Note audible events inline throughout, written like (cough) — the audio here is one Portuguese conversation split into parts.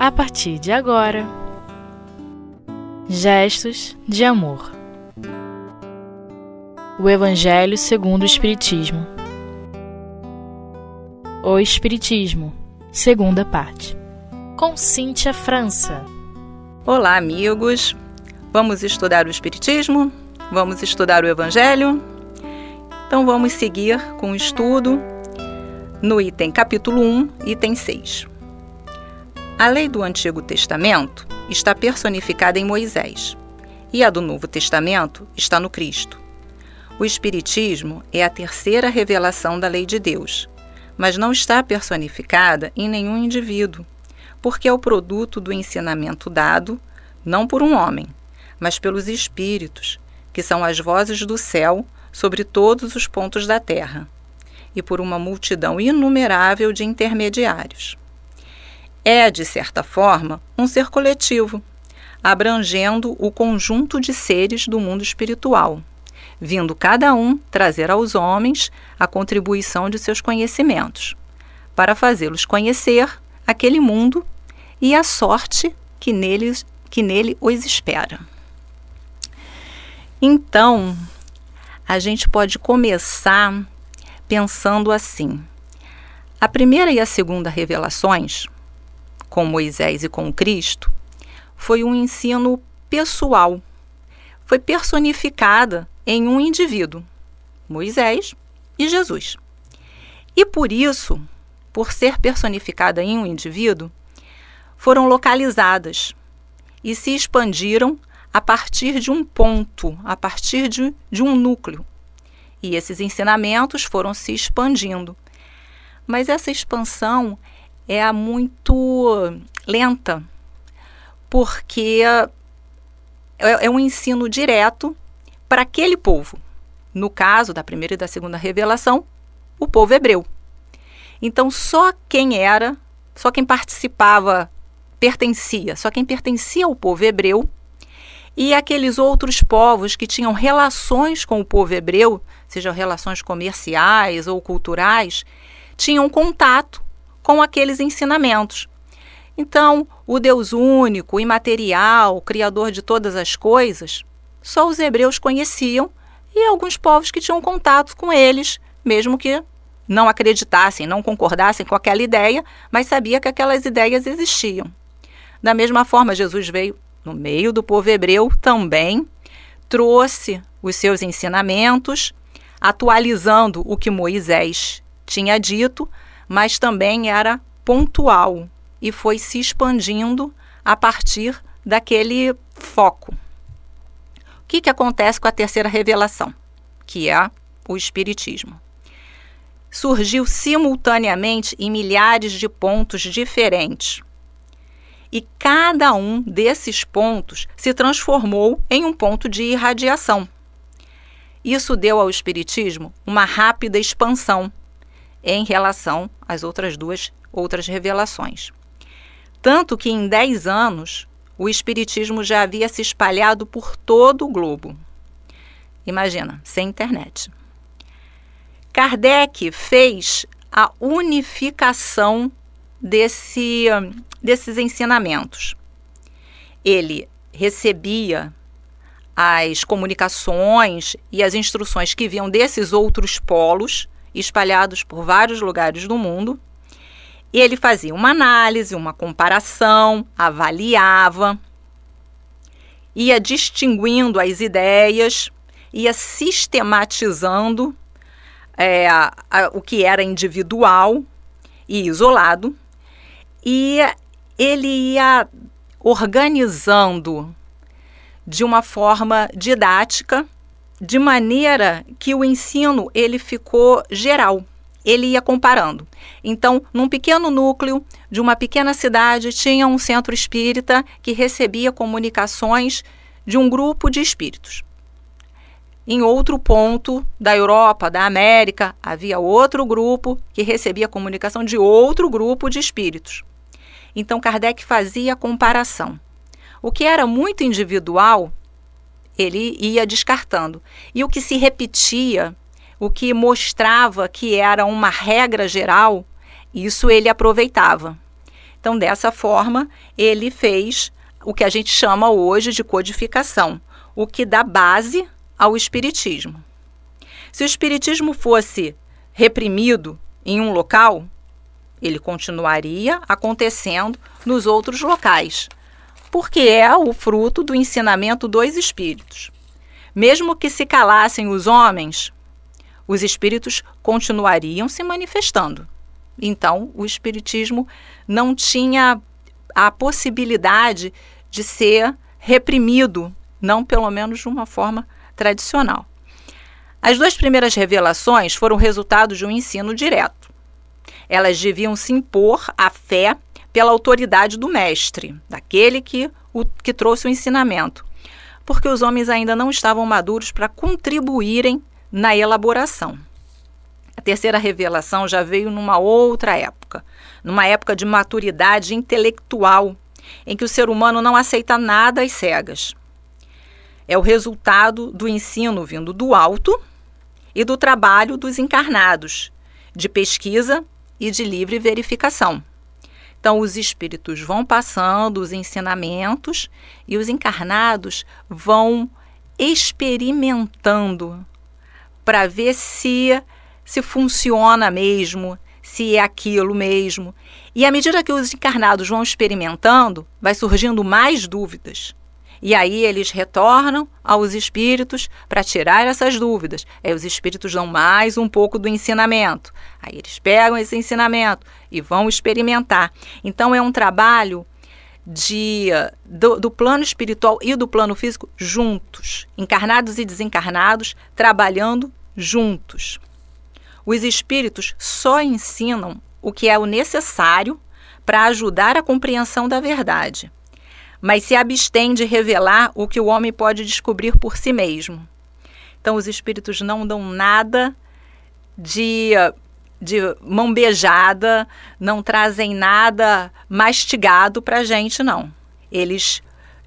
a partir de agora. Gestos de amor. O Evangelho segundo o Espiritismo. O Espiritismo, segunda parte. Com Cíntia França. Olá, amigos. Vamos estudar o Espiritismo? Vamos estudar o Evangelho? Então vamos seguir com o estudo no item capítulo 1, item 6. A lei do Antigo Testamento está personificada em Moisés e a do Novo Testamento está no Cristo. O Espiritismo é a terceira revelação da lei de Deus, mas não está personificada em nenhum indivíduo, porque é o produto do ensinamento dado não por um homem, mas pelos Espíritos, que são as vozes do céu sobre todos os pontos da terra, e por uma multidão inumerável de intermediários é, de certa forma, um ser coletivo, abrangendo o conjunto de seres do mundo espiritual, vindo cada um trazer aos homens a contribuição de seus conhecimentos, para fazê-los conhecer aquele mundo e a sorte que nele, que nele os espera. Então, a gente pode começar pensando assim: a primeira e a segunda revelações com Moisés e com Cristo foi um ensino pessoal. Foi personificada em um indivíduo, Moisés e Jesus. E por isso, por ser personificada em um indivíduo, foram localizadas e se expandiram a partir de um ponto, a partir de, de um núcleo. E esses ensinamentos foram se expandindo. Mas essa expansão é muito lenta, porque é, é um ensino direto para aquele povo. No caso da primeira e da segunda revelação, o povo hebreu. Então, só quem era, só quem participava, pertencia, só quem pertencia ao povo hebreu e aqueles outros povos que tinham relações com o povo hebreu, sejam relações comerciais ou culturais, tinham contato com aqueles ensinamentos. Então, o Deus único, imaterial, criador de todas as coisas, só os hebreus conheciam e alguns povos que tinham contato com eles, mesmo que não acreditassem, não concordassem com aquela ideia, mas sabia que aquelas ideias existiam. Da mesma forma, Jesus veio no meio do povo hebreu também, trouxe os seus ensinamentos, atualizando o que Moisés tinha dito, mas também era pontual e foi se expandindo a partir daquele foco. O que, que acontece com a terceira revelação, que é o Espiritismo? Surgiu simultaneamente em milhares de pontos diferentes. E cada um desses pontos se transformou em um ponto de irradiação. Isso deu ao Espiritismo uma rápida expansão em relação às outras duas outras revelações. Tanto que em 10 anos o Espiritismo já havia se espalhado por todo o globo. Imagina, sem internet. Kardec fez a unificação desse, desses ensinamentos. Ele recebia as comunicações e as instruções que vinham desses outros polos espalhados por vários lugares do mundo. E ele fazia uma análise, uma comparação, avaliava, ia distinguindo as ideias, ia sistematizando é, a, a, o que era individual e isolado, e ele ia organizando de uma forma didática de maneira que o ensino ele ficou geral. Ele ia comparando. Então, num pequeno núcleo de uma pequena cidade, tinha um centro espírita que recebia comunicações de um grupo de espíritos. Em outro ponto da Europa, da América, havia outro grupo que recebia comunicação de outro grupo de espíritos. Então, Kardec fazia a comparação. O que era muito individual ele ia descartando. E o que se repetia, o que mostrava que era uma regra geral, isso ele aproveitava. Então, dessa forma, ele fez o que a gente chama hoje de codificação, o que dá base ao Espiritismo. Se o Espiritismo fosse reprimido em um local, ele continuaria acontecendo nos outros locais, porque é o fruto do ensinamento dos espíritos. Mesmo que se calassem os homens, os espíritos continuariam se manifestando. Então, o espiritismo não tinha a possibilidade de ser reprimido, não pelo menos de uma forma tradicional. As duas primeiras revelações foram resultado de um ensino direto. Elas deviam se impor à fé pela autoridade do mestre, daquele que, o, que trouxe o ensinamento, porque os homens ainda não estavam maduros para contribuírem na elaboração. A terceira revelação já veio numa outra época, numa época de maturidade intelectual, em que o ser humano não aceita nada às cegas. É o resultado do ensino vindo do alto e do trabalho dos encarnados, de pesquisa e de livre verificação. Então, os espíritos vão passando os ensinamentos e os encarnados vão experimentando para ver se se funciona mesmo, se é aquilo mesmo. E à medida que os encarnados vão experimentando, vai surgindo mais dúvidas. E aí eles retornam aos espíritos para tirar essas dúvidas. Aí os espíritos dão mais um pouco do ensinamento. Aí eles pegam esse ensinamento e vão experimentar. Então é um trabalho de do, do, plano espiritual e do plano físico juntos, encarnados e desencarnados, trabalhando juntos. Os espíritos só ensinam o que é o necessário para ajudar a compreensão da verdade mas se abstém de revelar o que o homem pode descobrir por si mesmo. Então, os espíritos não dão nada de, de mão beijada, não trazem nada mastigado para a gente, não. Eles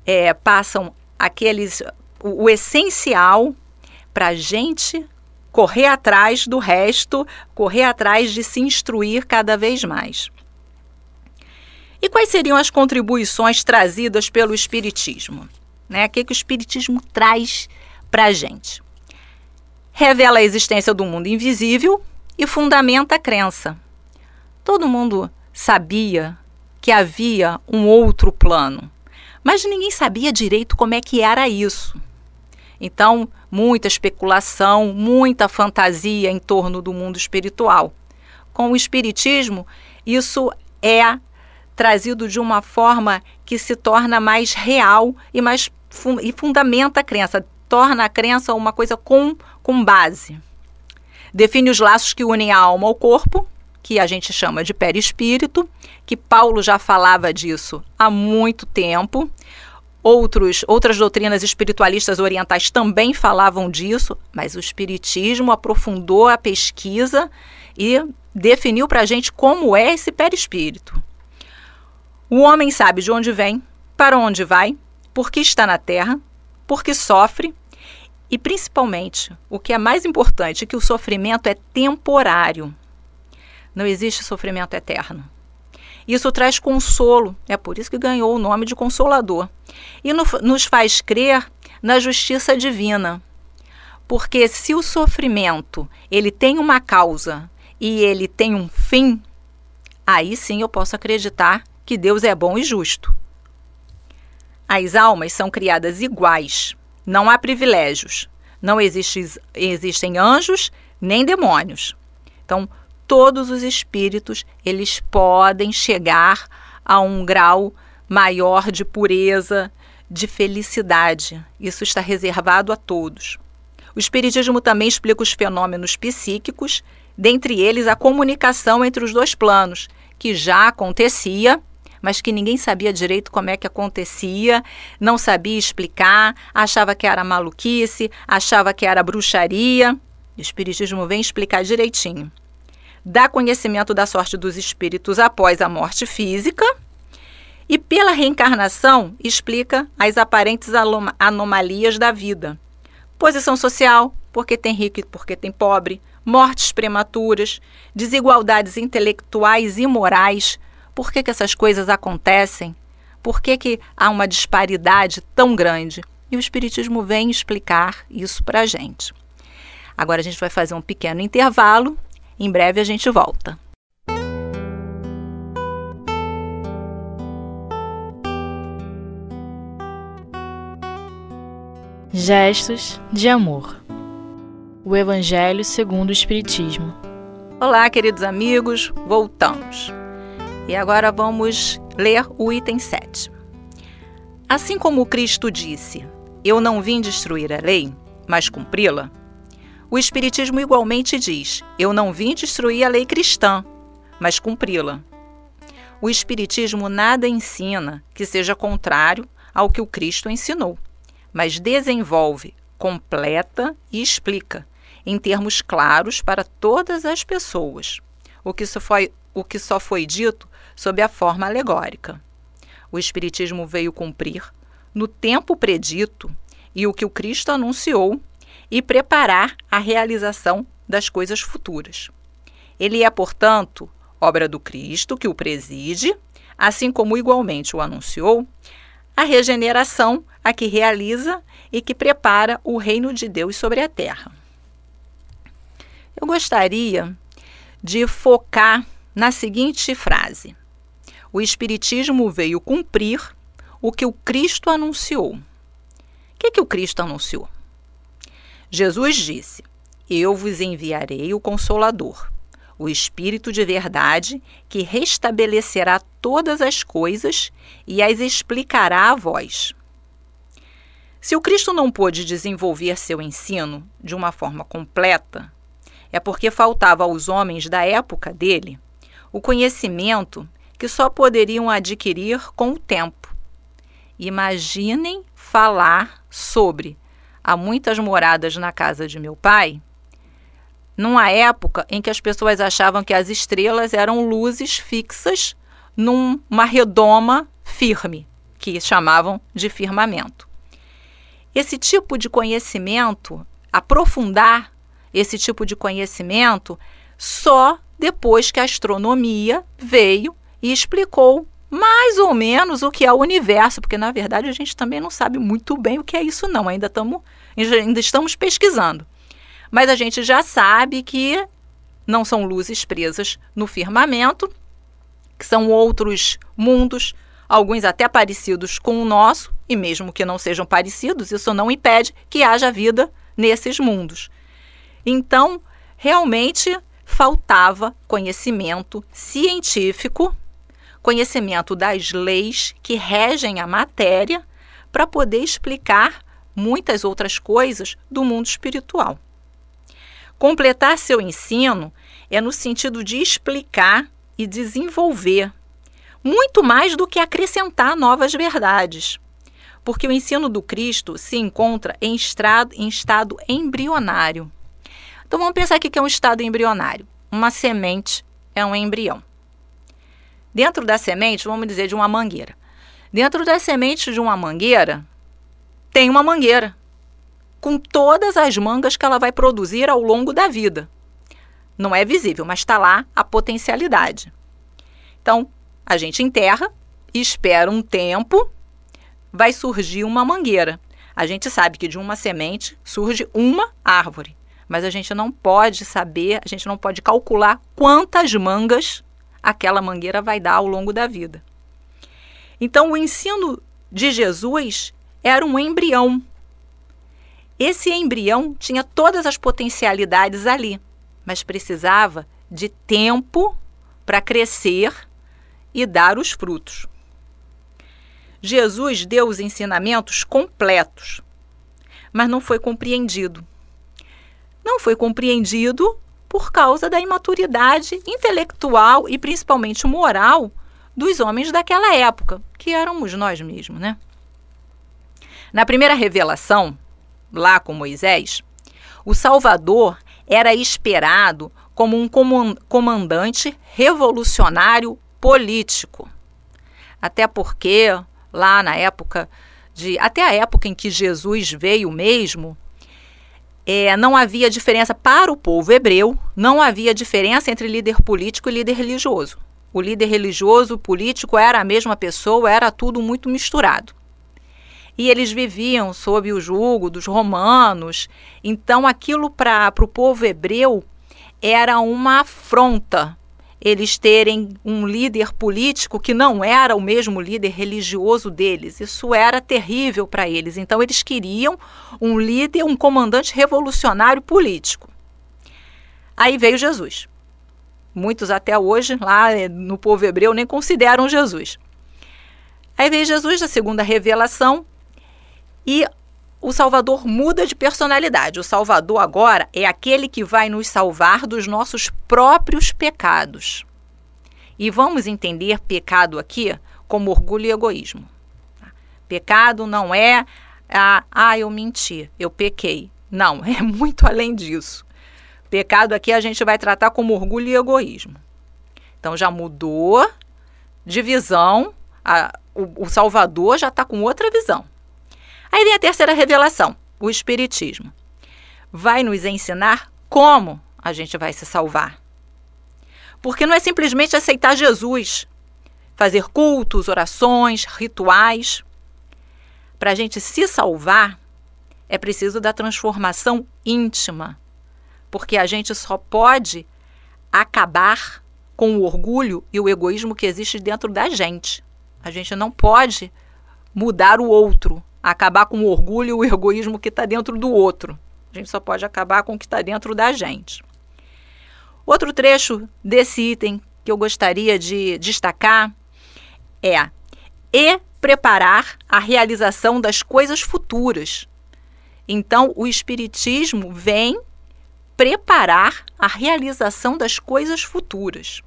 é, passam aqueles o, o essencial para a gente correr atrás do resto, correr atrás de se instruir cada vez mais. E quais seriam as contribuições trazidas pelo Espiritismo? Né? O que, que o Espiritismo traz para a gente? Revela a existência do mundo invisível e fundamenta a crença. Todo mundo sabia que havia um outro plano, mas ninguém sabia direito como é que era isso. Então, muita especulação, muita fantasia em torno do mundo espiritual. Com o Espiritismo, isso é trazido de uma forma que se torna mais real e mais fun e fundamenta a crença, torna a crença uma coisa com, com base. Define os laços que unem a alma ao corpo, que a gente chama de perispírito, que Paulo já falava disso há muito tempo. Outros, outras doutrinas espiritualistas orientais também falavam disso, mas o Espiritismo aprofundou a pesquisa e definiu para a gente como é esse perispírito. O homem sabe de onde vem, para onde vai, por que está na terra, por que sofre e, principalmente, o que é mais importante, que o sofrimento é temporário. Não existe sofrimento eterno. Isso traz consolo, é por isso que ganhou o nome de Consolador. E no, nos faz crer na justiça divina. Porque se o sofrimento ele tem uma causa e ele tem um fim, aí sim eu posso acreditar que Deus é bom e justo. As almas são criadas iguais, não há privilégios, não existe, existem anjos nem demônios. Então, todos os espíritos, eles podem chegar a um grau maior de pureza, de felicidade. Isso está reservado a todos. O Espiritismo também explica os fenômenos psíquicos, dentre eles a comunicação entre os dois planos, que já acontecia mas que ninguém sabia direito como é que acontecia, não sabia explicar, achava que era maluquice, achava que era bruxaria. O Espiritismo vem explicar direitinho. Dá conhecimento da sorte dos espíritos após a morte física e, pela reencarnação, explica as aparentes anomalias da vida. Posição social, porque tem rico e porque tem pobre, mortes prematuras, desigualdades intelectuais e morais, Por que, que essas coisas acontecem? Por que, que há uma disparidade tão grande? E o Espiritismo vem explicar isso para a gente. Agora a gente vai fazer um pequeno intervalo. Em breve a gente volta. Gestos de amor. O Evangelho segundo o Espiritismo. Olá, queridos amigos, voltamos. E agora vamos ler o item 7. Assim como Cristo disse: Eu não vim destruir a lei, mas cumpri-la. O Espiritismo igualmente diz: Eu não vim destruir a lei cristã, mas cumpri-la. O Espiritismo nada ensina que seja contrário ao que o Cristo ensinou mas desenvolve, completa e explica, em termos claros para todas as pessoas, o que só foi, o que só foi dito sob a forma alegórica. O Espiritismo veio cumprir, no tempo predito, e o que o Cristo anunciou, e preparar a realização das coisas futuras. Ele é, portanto, obra do Cristo que o preside, assim como igualmente o anunciou, a regeneração a que realiza e que prepara o reino de Deus sobre a terra. Eu gostaria de focar na seguinte frase: O Espiritismo veio cumprir o que o Cristo anunciou. O que, que o Cristo anunciou? Jesus disse: Eu vos enviarei o Consolador, o Espírito de verdade, que restabelecerá todas as coisas e as explicará a vós. Se o Cristo não pôde desenvolver seu ensino de uma forma completa, é porque faltava aos homens da época dele o conhecimento que só poderiam adquirir com o tempo. Imaginem falar sobre há muitas moradas na casa de meu pai, numa época em que as pessoas achavam que as estrelas eram luzes fixas numa redoma firme, que chamavam de firmamento. Esse tipo de conhecimento, aprofundar esse tipo de conhecimento, só depois que a astronomia veio e explicou mais ou menos o que é o universo, porque na verdade a gente também não sabe muito bem o que é isso não, ainda, tamo, ainda estamos pesquisando. Mas a gente já sabe que não são luzes presas no firmamento, que são outros mundos, alguns até parecidos com o nosso, e mesmo que não sejam parecidos, isso não impede que haja vida nesses mundos. Então, realmente faltava conhecimento científico, conhecimento das leis que regem a matéria, para poder explicar muitas outras coisas do mundo espiritual. Completar seu ensino é no sentido de explicar e desenvolver muito mais do que acrescentar novas verdades. Porque o ensino do Cristo se encontra em estado, em estado embrionário. Então vamos pensar aqui que é um estado embrionário. Uma semente é um embrião. Dentro da semente, vamos dizer, de uma mangueira. Dentro da semente de uma mangueira, tem uma mangueira, com todas as mangas que ela vai produzir ao longo da vida. Não é visível, mas está lá a potencialidade. Então, a gente enterra, espera um tempo, vai surgir uma mangueira. A gente sabe que de uma semente surge uma árvore, mas a gente não pode saber, a gente não pode calcular quantas mangas aquela mangueira vai dar ao longo da vida. Então, o ensino de Jesus era um embrião. Esse embrião tinha todas as potencialidades ali, mas precisava de tempo para crescer e dar os frutos. Jesus deu os ensinamentos completos, mas não foi compreendido. Não foi compreendido por causa da imaturidade intelectual e principalmente moral dos homens daquela época, que éramos nós mesmos, né? Na primeira revelação, lá com Moisés, o Salvador era esperado como um comandante revolucionário político. Até porque lá na época de até a época em que Jesus veio mesmo, é, não havia diferença para o povo hebreu, não havia diferença entre líder político e líder religioso. O líder religioso, político era a mesma pessoa, era tudo muito misturado. E eles viviam sob o jugo dos romanos, então aquilo para o povo hebreu era uma afronta eles terem um líder político que não era o mesmo líder religioso deles. Isso era terrível para eles. Então, eles queriam um líder, um comandante revolucionário político. Aí veio Jesus. Muitos até hoje, lá eh, no povo hebreu, nem consideram Jesus. Aí veio Jesus, a segunda revelação, e o Salvador muda de personalidade. O Salvador agora é aquele que vai nos salvar dos nossos próprios pecados. E vamos entender pecado aqui como orgulho e egoísmo. Pecado não é ah, ah, eu menti, eu pequei. Não, (laughs) é muito além disso. Pecado aqui a gente vai tratar como orgulho e egoísmo. Então já mudou de visão, a, o, o Salvador já está com outra visão. Aí vem a terceira revelação, o Espiritismo. Vai nos ensinar como a gente vai se salvar. Porque não é simplesmente aceitar Jesus, fazer cultos, orações, rituais. Para a gente se salvar, é preciso da transformação íntima. Porque a gente só pode acabar com o orgulho e o egoísmo que existe dentro da gente. A gente não pode mudar o outro, acabar com o orgulho e o egoísmo que está dentro do outro. A gente só pode acabar com o que está dentro da gente. Outro trecho desse item que eu gostaria de destacar é e preparar a realização das coisas futuras. Então, o Espiritismo vem preparar a realização das coisas futuras.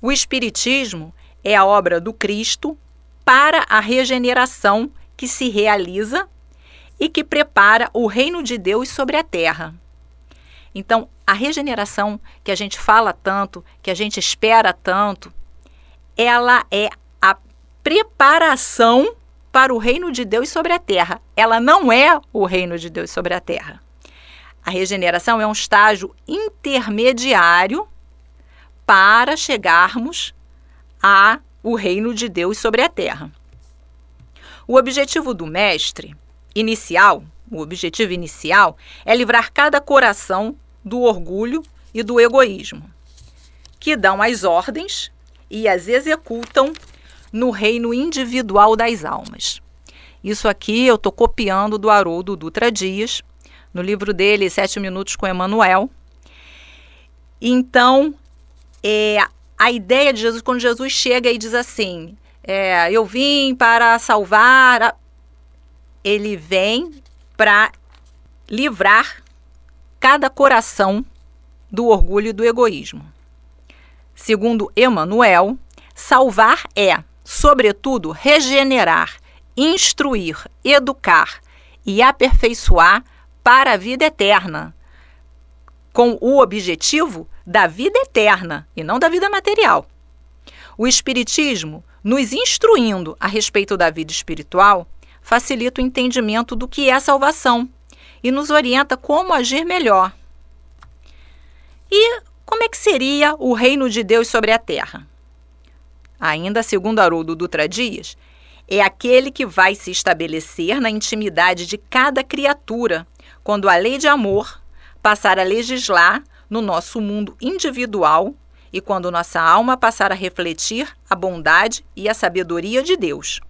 O Espiritismo é a obra do Cristo para a regeneração que se realiza e que prepara o reino de Deus sobre a terra. Então, a regeneração que a gente fala tanto, que a gente espera tanto, ela é a preparação para o reino de Deus sobre a terra. Ela não é o reino de Deus sobre a terra. A regeneração é um estágio intermediário para chegarmos a o reino de Deus sobre a terra. O objetivo do mestre inicial, o objetivo inicial, é livrar cada coração do orgulho e do egoísmo, que dão as ordens e as executam no reino individual das almas. Isso aqui eu estou copiando do Haroldo Dutra Dias, no livro dele, Sete Minutos com Emmanuel. Então, é, a ideia de Jesus, quando Jesus chega e diz assim: é, eu vim para salvar. A... Ele vem para livrar cada coração do orgulho e do egoísmo. Segundo Emmanuel, salvar é, sobretudo, regenerar, instruir, educar e aperfeiçoar para a vida eterna, com o objetivo da vida eterna e não da vida material. O Espiritismo nos instruindo a respeito da vida espiritual, facilita o entendimento do que é salvação e nos orienta como agir melhor. E como é que seria o reino de Deus sobre a terra? Ainda segundo Haroldo Dutra Dias, é aquele que vai se estabelecer na intimidade de cada criatura, quando a lei de amor passar a legislar no nosso mundo individual e quando nossa alma passar a refletir a bondade e a sabedoria de Deus.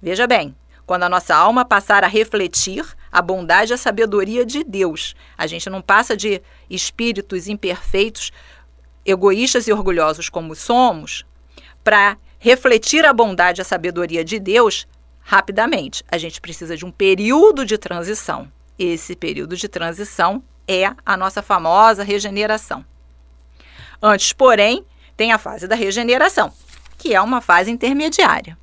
Veja bem, quando a nossa alma passar a refletir a bondade e a sabedoria de Deus, a gente não passa de espíritos imperfeitos, egoístas e orgulhosos como somos, para refletir a bondade e a sabedoria de Deus rapidamente. A gente precisa de um período de transição. Esse período de transição é a nossa famosa regeneração. Antes, porém, tem a fase da regeneração, que é uma fase intermediária.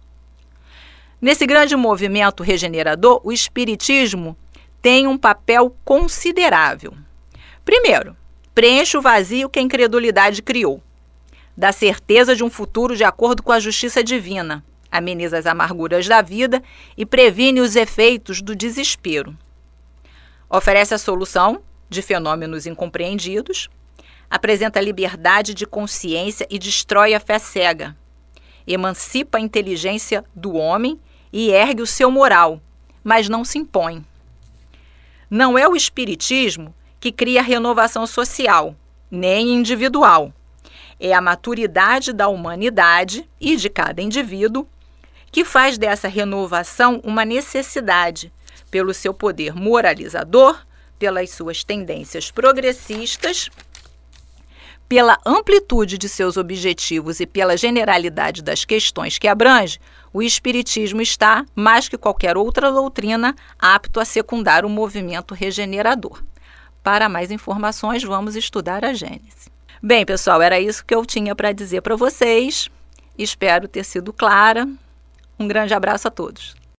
Nesse grande movimento regenerador, o Espiritismo tem um papel considerável. Primeiro, preenche o vazio que a incredulidade criou, dá certeza de um futuro de acordo com a justiça divina, ameniza as amarguras da vida e previne os efeitos do desespero. Oferece a solução de fenômenos incompreendidos, apresenta liberdade de consciência e destrói a fé cega. Emancipa a inteligência do homem e ergue o seu moral, mas não se impõe. Não é o Espiritismo que cria renovação social, nem individual. É a maturidade da humanidade e de cada indivíduo que faz dessa renovação uma necessidade, pelo seu poder moralizador, pelas suas tendências progressistas, pela amplitude de seus objetivos e pela generalidade das questões que abrange, o Espiritismo está, mais que qualquer outra doutrina, apto a secundar o movimento regenerador. Para mais informações, vamos estudar a Gênese. Bem, pessoal, era isso que eu tinha para dizer para vocês. Espero ter sido clara. Um grande abraço a todos.